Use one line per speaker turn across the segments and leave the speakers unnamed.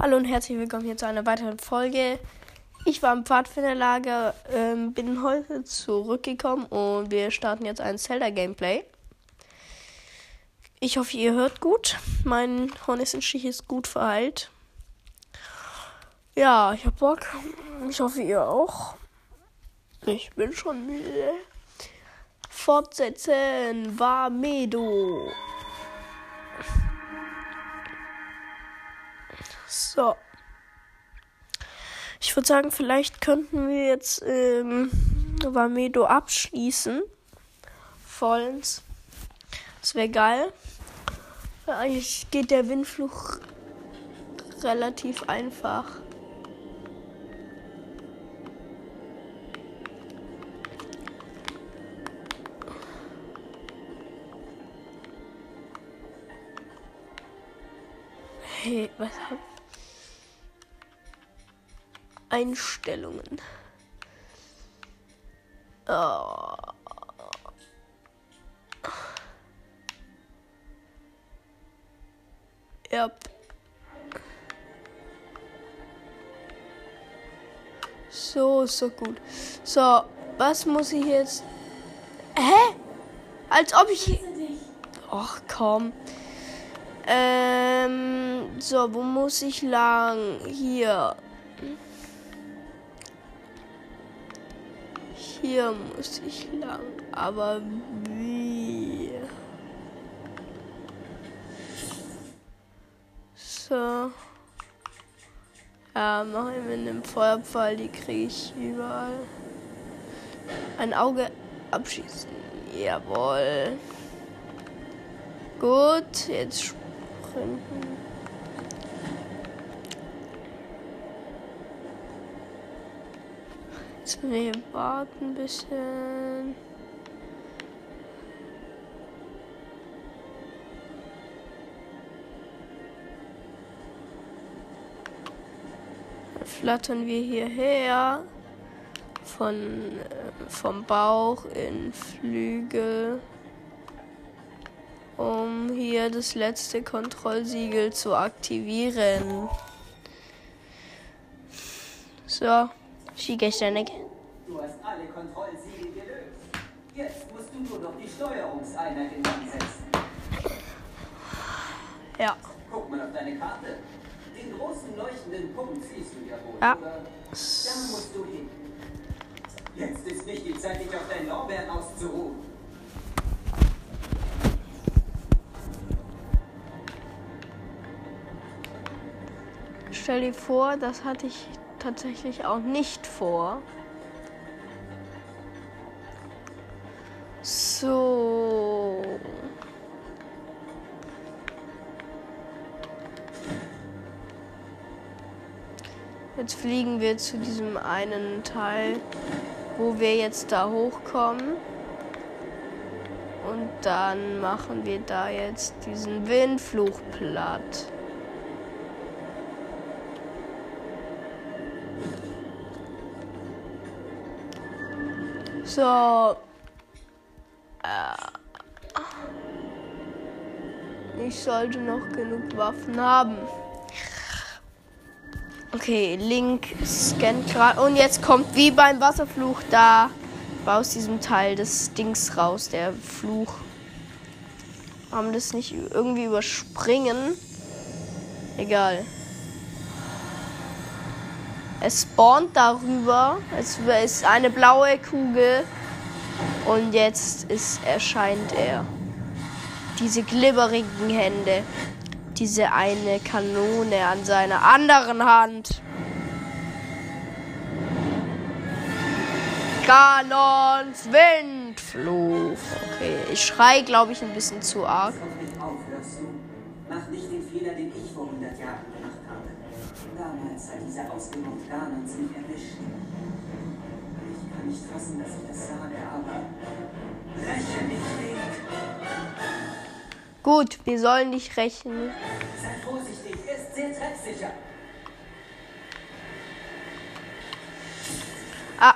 Hallo und herzlich willkommen hier zu einer weiteren Folge. Ich war im Pfadfinderlager, ähm, bin heute zurückgekommen und wir starten jetzt ein Zelda-Gameplay. Ich hoffe, ihr hört gut. Mein Hornissenstich ist gut verheilt. Ja, ich hab Bock. Ich hoffe, ihr auch. Ich bin schon müde. Fortsetzen war Medo. So. Ich würde sagen, vielleicht könnten wir jetzt ähm, Vamedo abschließen. Vollends. Das wäre geil. Eigentlich geht der Windfluch relativ einfach. Hey, was hab Einstellungen. Oh. Yep. So, so gut. So, was muss ich jetzt? Hä? Als ob ich. Ach komm. Ähm, so, wo muss ich lang? Hier. Hier muss ich lang. Aber wie? So. Ja, mache ich mit einem Feuerpfeil, die kriege ich überall. Ein Auge abschießen. Jawohl. Gut, jetzt sprinten. Jetzt wir warten ein bisschen. Flattern wir hierher. Von, äh, vom Bauch in Flügel. Um hier das letzte Kontrollsiegel zu aktivieren. So. Schiegerständig.
Du hast alle Kontrollsiegel gelöst. Jetzt musst du nur noch die Steuerungseinheit in Gang setzen.
Ja.
Guck mal auf deine Karte. Den großen leuchtenden Punkt siehst du ja wohl,
Ja.
oder? Da musst du hin. Jetzt ist nicht die Zeit, dich auf deinen Lorbeeren auszuruhen.
Stell dir vor, das hatte ich tatsächlich auch nicht vor. So. Jetzt fliegen wir zu diesem einen Teil, wo wir jetzt da hochkommen. Und dann machen wir da jetzt diesen Windfluch platt. So. Äh. Ich sollte noch genug Waffen haben. Okay, Link scannt gerade. Und jetzt kommt wie beim Wasserfluch da aus diesem Teil des Dings raus, der Fluch. Haben das nicht irgendwie überspringen? Egal. Es spawnt darüber. Es ist eine blaue Kugel. Und jetzt ist, erscheint er. Diese glibberigen Hände. Diese eine Kanone an seiner anderen Hand. Kanons Windfluch. Okay, ich schrei, glaube ich, ein bisschen zu arg.
Mach nicht den Fehler, den ich vor 100 Jahren gemacht habe. Hat dieser ausgenommen Ganons mich erwischt. Ich kann nicht fassen, dass ich das sage, aber... Räche mich, Link!
Gut, wir sollen nicht rächen.
Sei vorsichtig, er ist sehr treffsicher.
Ah.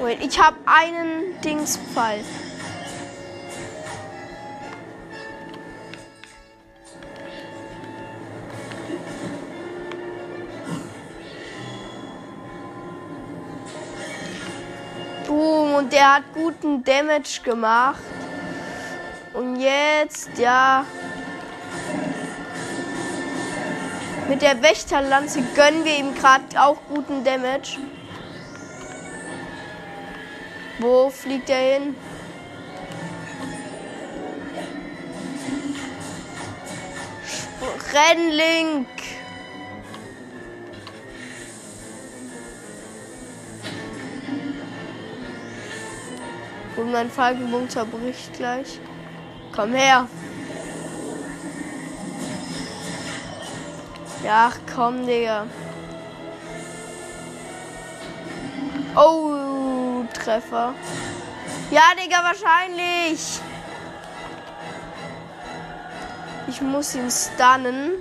Wait, ich habe einen Dingsfall. Der hat guten Damage gemacht. Und jetzt, ja. Mit der Wächterlanze gönnen wir ihm gerade auch guten Damage. Wo fliegt er hin? Rennlink. Und mein Falkenbogen zerbricht gleich. Komm her. Ja, komm, Digga. Oh, Treffer. Ja, Digga, wahrscheinlich. Ich muss ihn stunnen.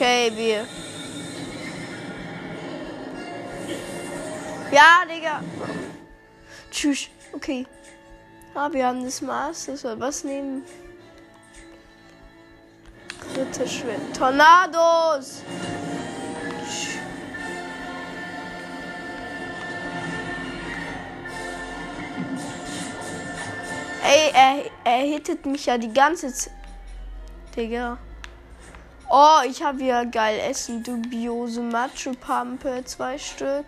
Okay, wir. Ja, Digga. Tschüss. Okay. Ah, wir haben das Maß. Das soll was nehmen. Kritisch Wind. Tornados! Ey, er, er hittet mich ja die ganze Zeit. Digga. Oh, ich habe hier geil Essen. Dubiose Macho-Pampe, zwei Stück.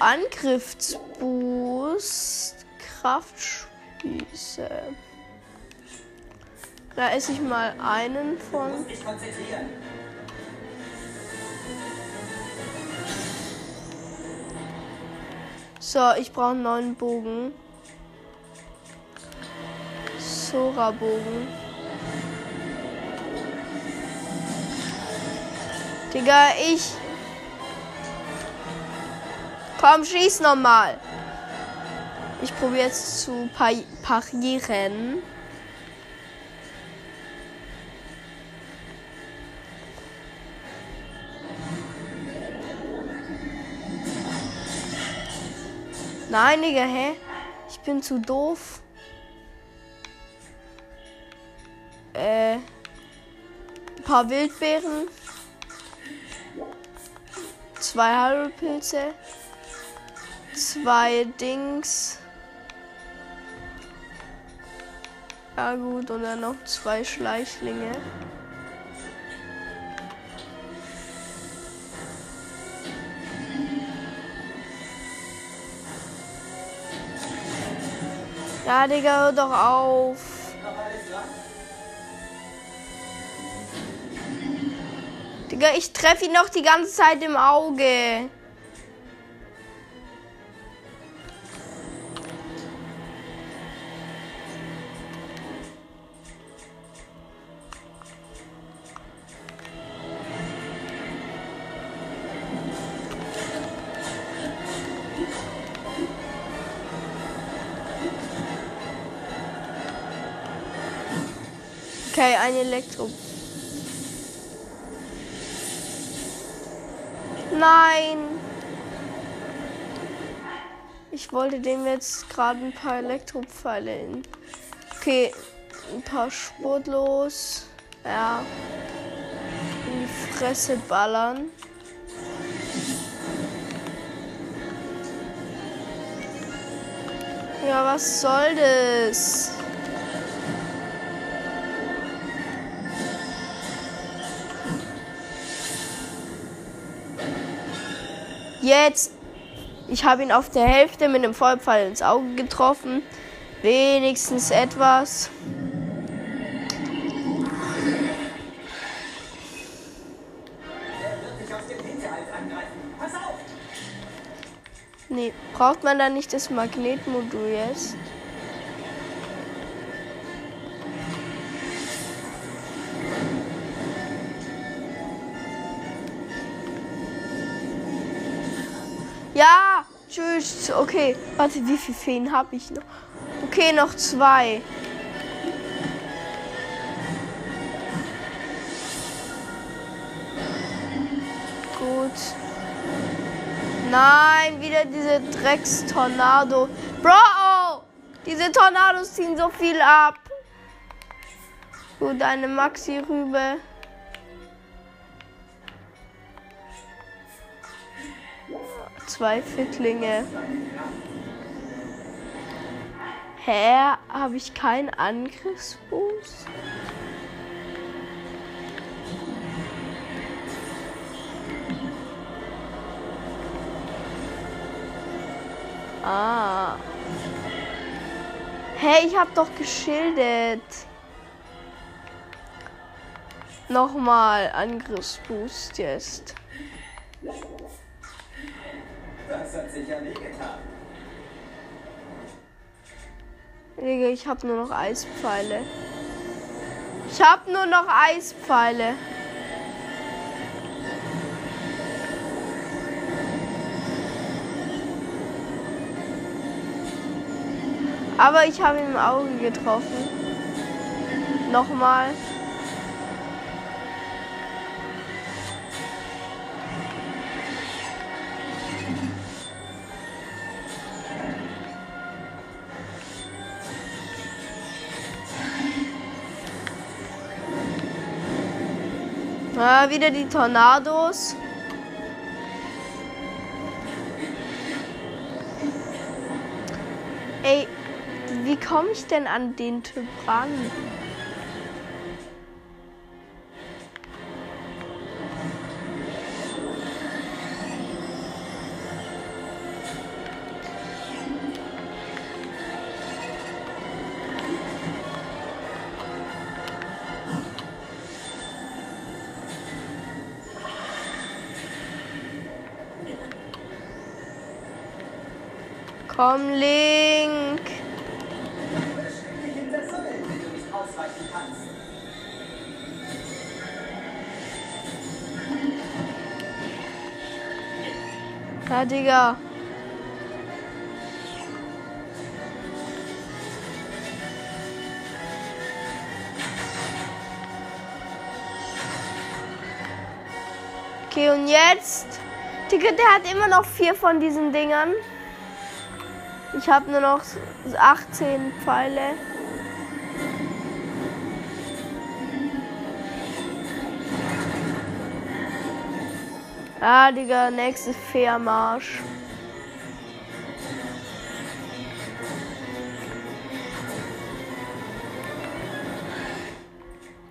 Angriffsboost. Kraftspieße. Da esse ich mal einen von. So, ich brauche einen neuen Bogen. Sora-Bogen. Digga, ich. Komm, schieß nochmal. Ich probiere jetzt zu parieren. Nein, Digga, hä? Ich bin zu doof. Äh. Ein paar Wildbeeren. Zwei Hyrule-Pilze. Zwei Dings. Ja gut, und dann noch zwei Schleichlinge. Ja, Digga, hör doch auf. Digga, ich treffe ihn noch die ganze Zeit im Auge. Okay, ein Elektro. Nein. Ich wollte dem jetzt gerade ein paar Elektropfeile in. Okay, ein paar spurtlos. Ja. In die Fresse ballern. Ja, was soll das? Jetzt. Ich habe ihn auf der Hälfte mit einem Vollpfeil ins Auge getroffen. Wenigstens etwas. Nee, braucht man da nicht das Magnetmodul jetzt? Ja, tschüss. Okay, warte, wie viele Feen habe ich noch? Okay, noch zwei. Gut. Nein, wieder diese Drecks-Tornado. Bro, diese Tornados ziehen so viel ab. Gut, eine Maxi-Rübe. Zwei Fittlinge. Hä? Habe ich keinen Angriffsboost? Ah. Hey, ich hab doch geschildert. Nochmal Angriffsboost jetzt.
Das hat sicher wehgetan.
Digga, ich hab nur noch Eispfeile. Ich hab nur noch Eispfeile. Aber ich habe ihn im Auge getroffen. Nochmal. Ah, wieder die Tornados. Ey, wie komme ich denn an den Typ ran?
Ausweichen kannst.
Ja, Digga. Okay, und jetzt? Digga, der hat immer noch vier von diesen Dingern. Ich habe nur noch 18 Pfeile. Ah, Digga, nächste Fährmarsch.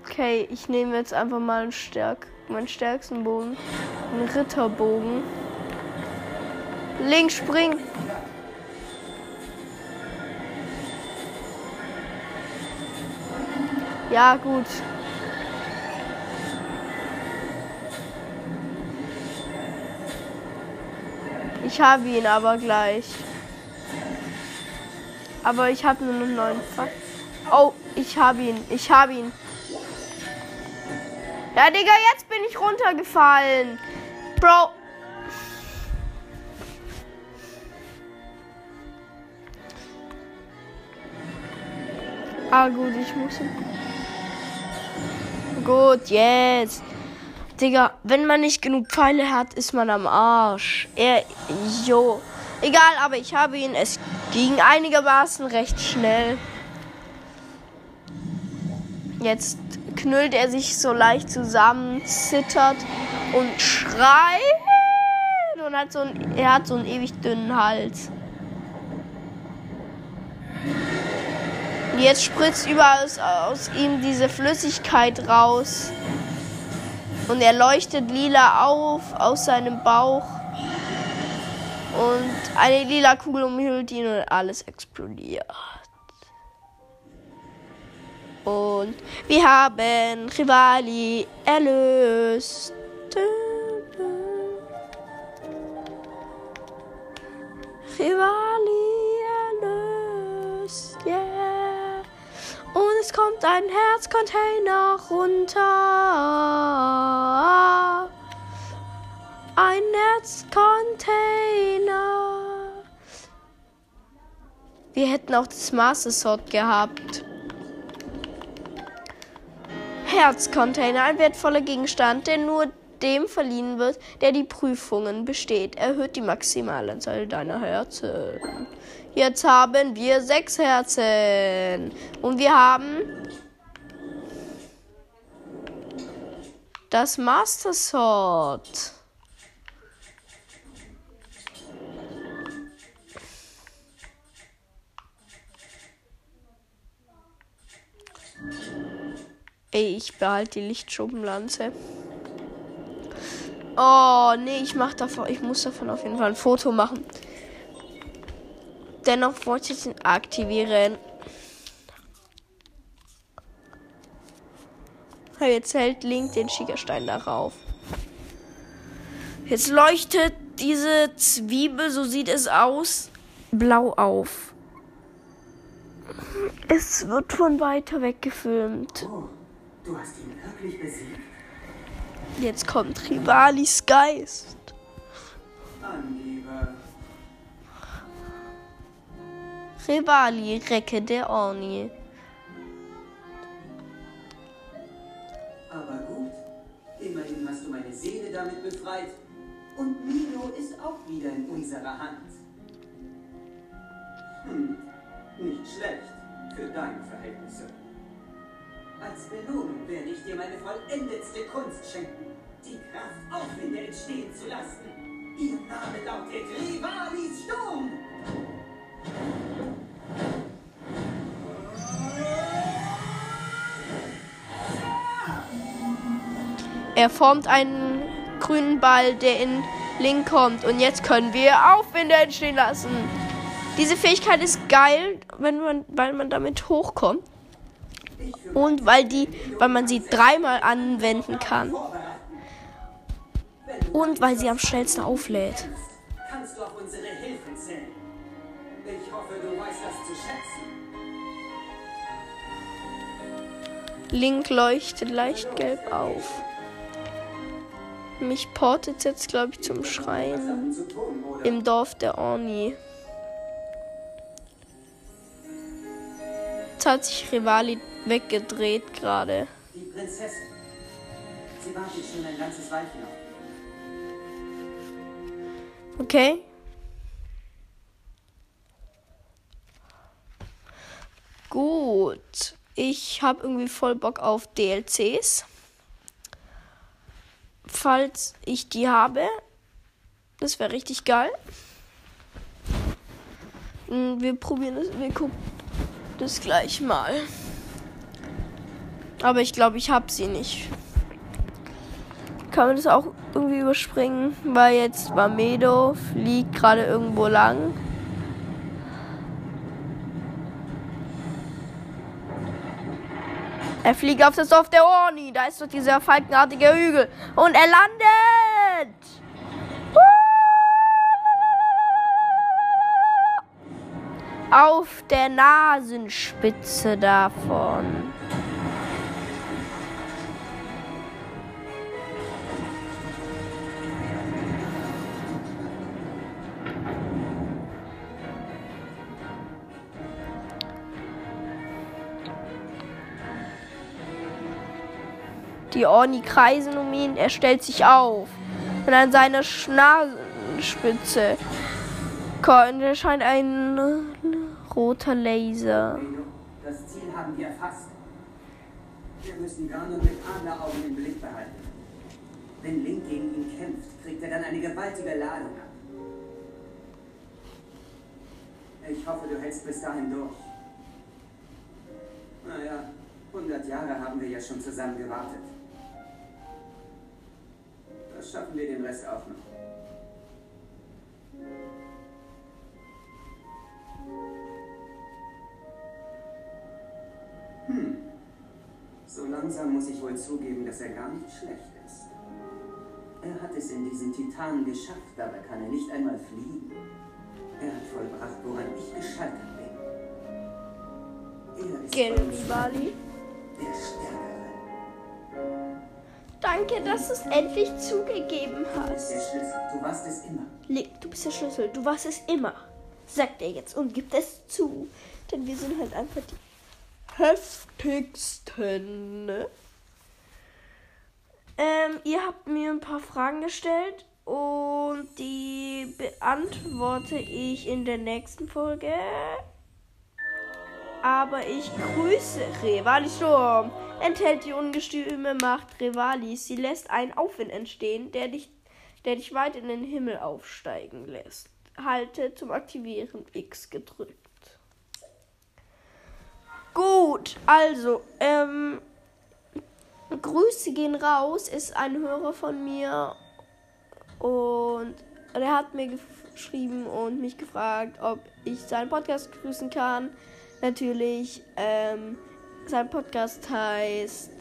Okay, ich nehme jetzt einfach mal einen Stärk meinen stärksten Bogen. Einen Ritterbogen. Links springen. Ja, gut. Ich habe ihn aber gleich. Aber ich habe nur noch neun. Fa- Oh, ich habe ihn. Ich habe ihn. Ja, Digga, jetzt bin ich runtergefallen. Bro. Ah, gut, ich muss. Gut, jetzt. Digga, wenn man nicht genug Pfeile hat, ist man am Arsch. Er, jo. Egal, aber ich habe ihn. Es ging einigermaßen recht schnell. Jetzt knüllt er sich so leicht zusammen, zittert und schreit. Und hat so ein, er hat so einen ewig dünnen Hals. Und jetzt spritzt überall aus, aus ihm diese Flüssigkeit raus. Und er leuchtet lila auf aus seinem Bauch. Und eine lila Kugel umhüllt ihn und alles explodiert. Und wir haben Rivali erlöst. Rivali erlöst, yeah. Und es kommt ein Herzcontainer runter. Ein Herzcontainer. Wir hätten auch das Master Sword gehabt. Herzcontainer, ein wertvoller Gegenstand, der nur dem verliehen wird, der die Prüfungen besteht. Erhöht die Maximalanzahl deiner Herzen. Jetzt haben wir sechs Herzen. Und wir haben Das Master Sword. Ey, ich behalte die Lichtschuppenlanze. Oh, nee, ich mach davon, ich muss davon auf jeden Fall ein Foto machen. Dennoch wollte ich ihn aktivieren. Jetzt hält Link den Schiegerstein darauf. Jetzt leuchtet diese Zwiebel, so sieht es aus, blau auf. Es wird von weiter weg gefilmt.
Oh, du hast ihn wirklich besiegt?
Jetzt kommt Rivalis Geist. Rivali, Recke der Orni.
Aber gut. Immerhin hast du meine Seele damit befreit. Und Milo ist auch wieder in unserer Hand. Hm, nicht schlecht für deine Verhältnisse. Als Belohnung werde ich dir meine vollendetste Kunst schenken. Die Kraft, Aufwinde entstehen zu lassen. Ihr Name lautet Rivalis Sturm.
Er formt einen grünen Ball, der in Link kommt. Und jetzt können wir Aufwinde entstehen lassen. Diese Fähigkeit ist geil, wenn man, weil man damit hochkommt. Und weil die, weil man sie dreimal anwenden kann. Und weil sie am schnellsten auflädt.
Kannst du auf unsere Hilfe zählen? Ich hoffe, du weißt das zu schätzen.
Link leuchtet leicht gelb auf. Mich portet jetzt, glaube ich, zum
oder?
im Dorf der Orni. Jetzt hat sich Rivali weggedreht gerade.
Die Prinzessin. Sie wartet schon ein ganzes Weilchen auf.
Okay. Gut. Ich habe irgendwie voll Bock auf DLCs. Falls ich die habe. Das wäre richtig geil. Mm, Wir probieren das. Wir gucken das gleich mal. Aber ich glaube, ich habe sie nicht. Kann man das auch irgendwie überspringen? Weil jetzt Mamedo fliegt gerade irgendwo lang. Er fliegt auf das Dorf der Orni. Da ist doch dieser falkenartige Hügel. Und er landet! Auf der Nasenspitze davon. Die Orni kreisen um ihn, er stellt sich auf. Und an seiner Nasenspitze erscheint ein roter Laser.
Das Ziel haben wir erfasst. Wir müssen Garnon mit Adleraugen im Blick behalten. Wenn Link gegen ihn kämpft, kriegt er dann eine gewaltige Ladung ab. Ich hoffe, du hältst bis dahin durch. Naja, 100 Jahre haben wir ja schon zusammen gewartet. Das schaffen wir den Rest auch noch. Hm. So langsam muss ich wohl zugeben, dass er gar nicht schlecht ist. Er hat es in diesen Titanen geschafft, dabei kann er nicht einmal fliegen. Er hat vollbracht, woran ich gescheitert bin. Er ist
Gell, Wali?
der Stärkere.
Danke, dass du es endlich zugegeben
Du bist
hast.
der Schlüssel. Du warst es immer.
Link, du bist der Schlüssel. Du warst es immer. Sagt er jetzt und gibt es zu. Denn wir sind halt einfach die heftigsten. Ne? Ähm, ihr habt mir ein paar Fragen gestellt und die beantworte ich in der nächsten Folge. Aber ich grüße Revalisturm. Enthält die ungestüme Macht Revalis. Sie lässt einen Aufwind entstehen, der dich, der dich weit in den Himmel aufsteigen lässt. Halte zum Aktivieren X gedrückt. Gut, also, ähm, Grüße gehen raus, ist ein Hörer von mir und er hat mir geschrieben und mich gefragt, ob ich seinen Podcast grüßen kann. Natürlich, ähm, sein Podcast heißt.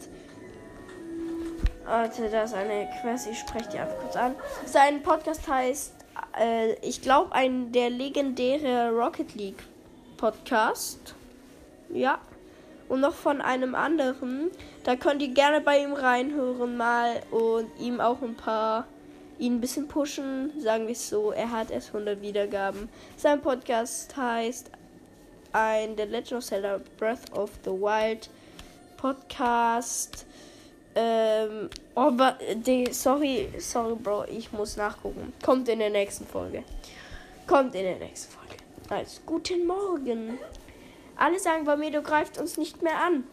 Warte, da ist eine Quest, ich spreche die einfach kurz an. Sein Podcast heißt, äh, ich glaube, ein der legendäre Rocket League Podcast. Ja. Und noch von einem anderen. Da könnt ihr gerne bei ihm reinhören mal und ihm auch ein paar ihn ein bisschen pushen, sagen wir es so. Er hat erst 100 Wiedergaben. Sein Podcast heißt ein The Legend of Zelda Breath of the Wild Podcast. Ähm, oh, die, sorry, sorry, Bro, ich muss nachgucken. Kommt in der nächsten Folge. Kommt in der nächsten Folge. Also, guten Morgen. Alle sagen, Vamedo greift uns nicht mehr an.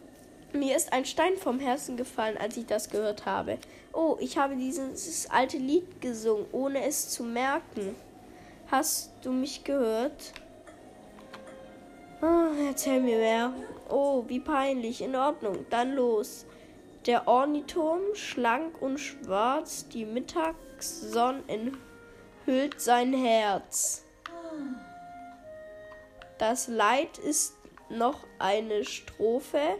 Mir ist ein Stein vom Herzen gefallen, als ich das gehört habe. Oh, ich habe dieses alte Lied gesungen, ohne es zu merken. Hast du mich gehört? Oh, erzähl mir mehr. Oh, wie peinlich. In Ordnung. Dann los. Der Orniturm, schlank und schwarz, die Mittagssonne enthüllt sein Herz. Das Leid ist noch eine Strophe.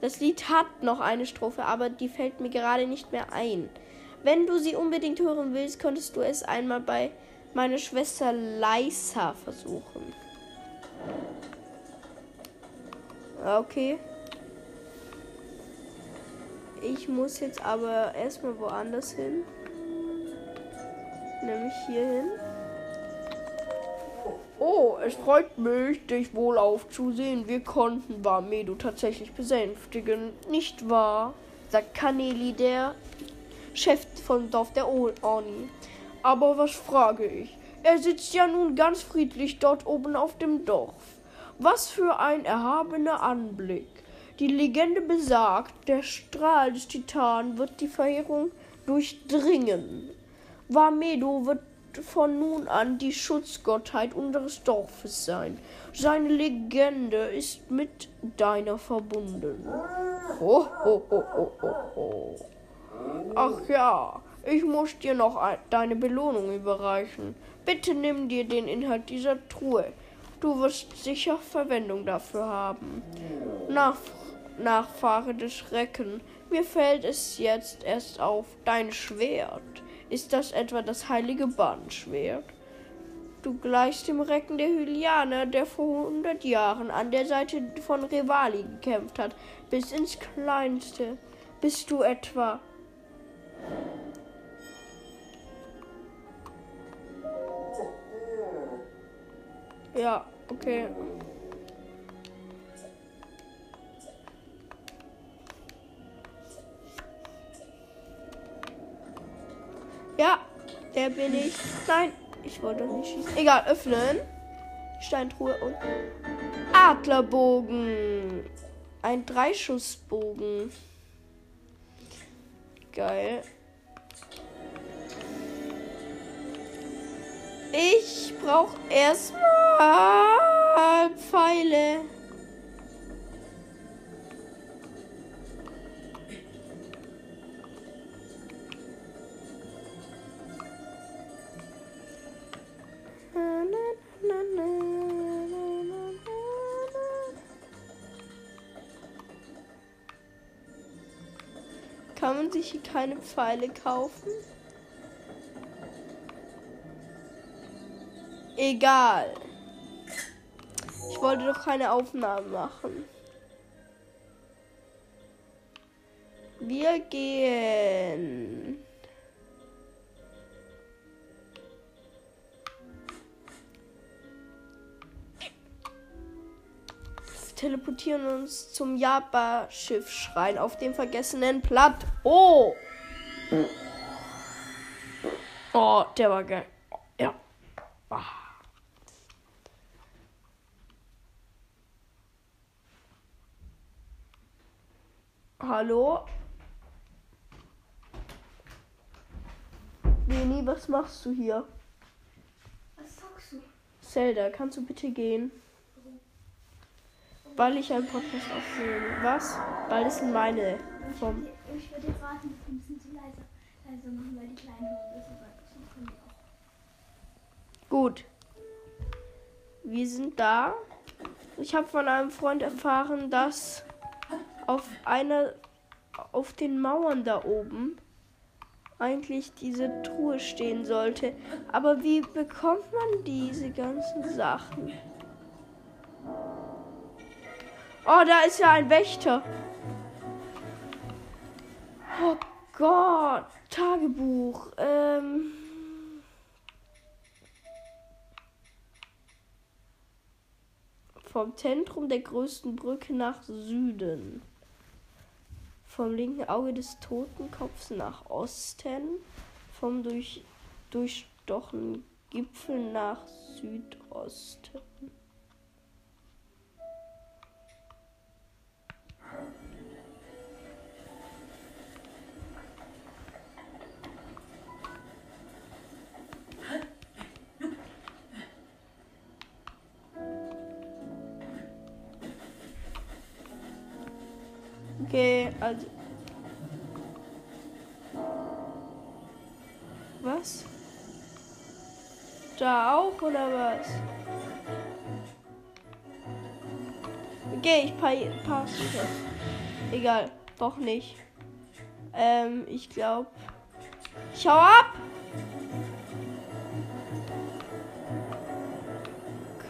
Das Lied hat noch eine Strophe, aber die fällt mir gerade nicht mehr ein. Wenn du sie unbedingt hören willst, könntest du es einmal bei meiner Schwester Leisa versuchen. Okay. Ich muss jetzt aber erstmal woanders hin. Nämlich hier hin. Oh, es freut mich, dich wohl aufzusehen. Wir konnten Barmedo tatsächlich besänftigen, nicht wahr? sagt Kaneli, der Chef vom Dorf der Orni. Aber was frage ich? Er sitzt ja nun ganz friedlich dort oben auf dem Dorf. Was für ein erhabener Anblick. Die Legende besagt, der Strahl des Titanen wird die Verheerung durchdringen. Vamedo wird von nun an die Schutzgottheit unseres Dorfes sein. Seine Legende ist mit deiner verbunden. Ho, ho, ho, ho, ho, ho. Ach ja, ich muss dir noch deine Belohnung überreichen. Bitte nimm dir den Inhalt dieser Truhe. Du wirst sicher Verwendung dafür haben. Nach, Nachfahre des Schrecken, mir fällt es jetzt erst auf, dein Schwert. Ist das etwa das heilige Bahnschwert? Du gleichst dem Recken der Hylianer, der vor hundert Jahren an der Seite von Revali gekämpft hat, bis ins Kleinste. Bist du etwa Ja, okay. Ja, der bin ich. Nein, ich wollte nicht schießen. Egal, öffnen. Steintruhe und Adlerbogen. Ein Dreischussbogen. Geil. Ich brauche erstmal Pfeile. Kann man sich hier keine Pfeile kaufen? Egal. Ich wollte doch keine Aufnahmen machen. Wir gehen. teleportieren uns zum Japa-Schiff-Schrein auf dem vergessenen Plateau. Oh, der war geil. Ja. Ah. Hallo? Leni, was machst du hier?
Was sagst du?
Zelda, kannst du bitte gehen? Weil ich einen Podcast aufnehme. Was? Weil es sind meine vom.
Ich würde dir raten, ein bisschen zu leise, leise machen, weil die Kleinen hören das.
Gut. Wir sind da. Ich habe von einem Freund erfahren, dass auf einer auf den Mauern da oben eigentlich diese Truhe stehen sollte. Aber wie bekommt man diese ganzen Sachen? Oh, da ist ja ein Wächter. Oh Gott, Tagebuch. Ähm. Vom Zentrum der größten Brücke nach Süden. Vom linken Auge des Totenkopfs nach Osten. Vom durch, durchstochenen Gipfel nach Südosten. Okay, also. Was? Da auch oder was? Okay, ich pa passe das. Egal, doch nicht. Ähm, ich glaube. Ich hau ab!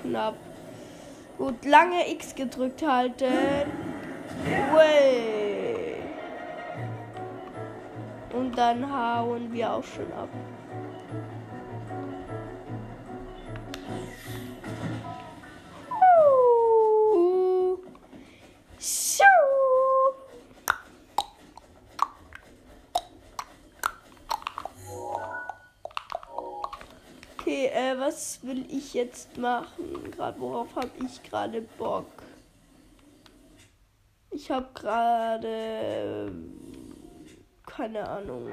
Knapp. Gut, lange X gedrückt halten. Way. Und dann hauen wir auch schon ab. Okay, äh, was will ich jetzt machen? Gerade worauf habe ich gerade Bock? Ich habe gerade keine Ahnung.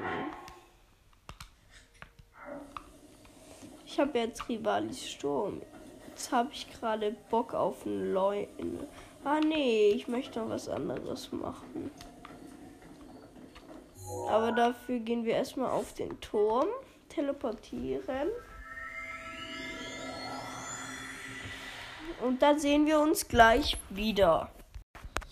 Ich habe jetzt Rivalis Sturm. Jetzt habe ich gerade Bock auf einen Leuten. Ah nee, ich möchte noch was anderes machen. Aber dafür gehen wir erstmal auf den Turm, teleportieren. Und dann sehen wir uns gleich wieder.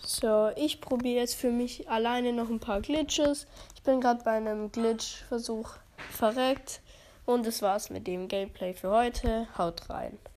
So, ich probiere jetzt für mich alleine noch ein paar Glitches. Ich bin gerade bei einem Glitch-Versuch verreckt. Und das war's mit dem Gameplay für heute. Haut rein.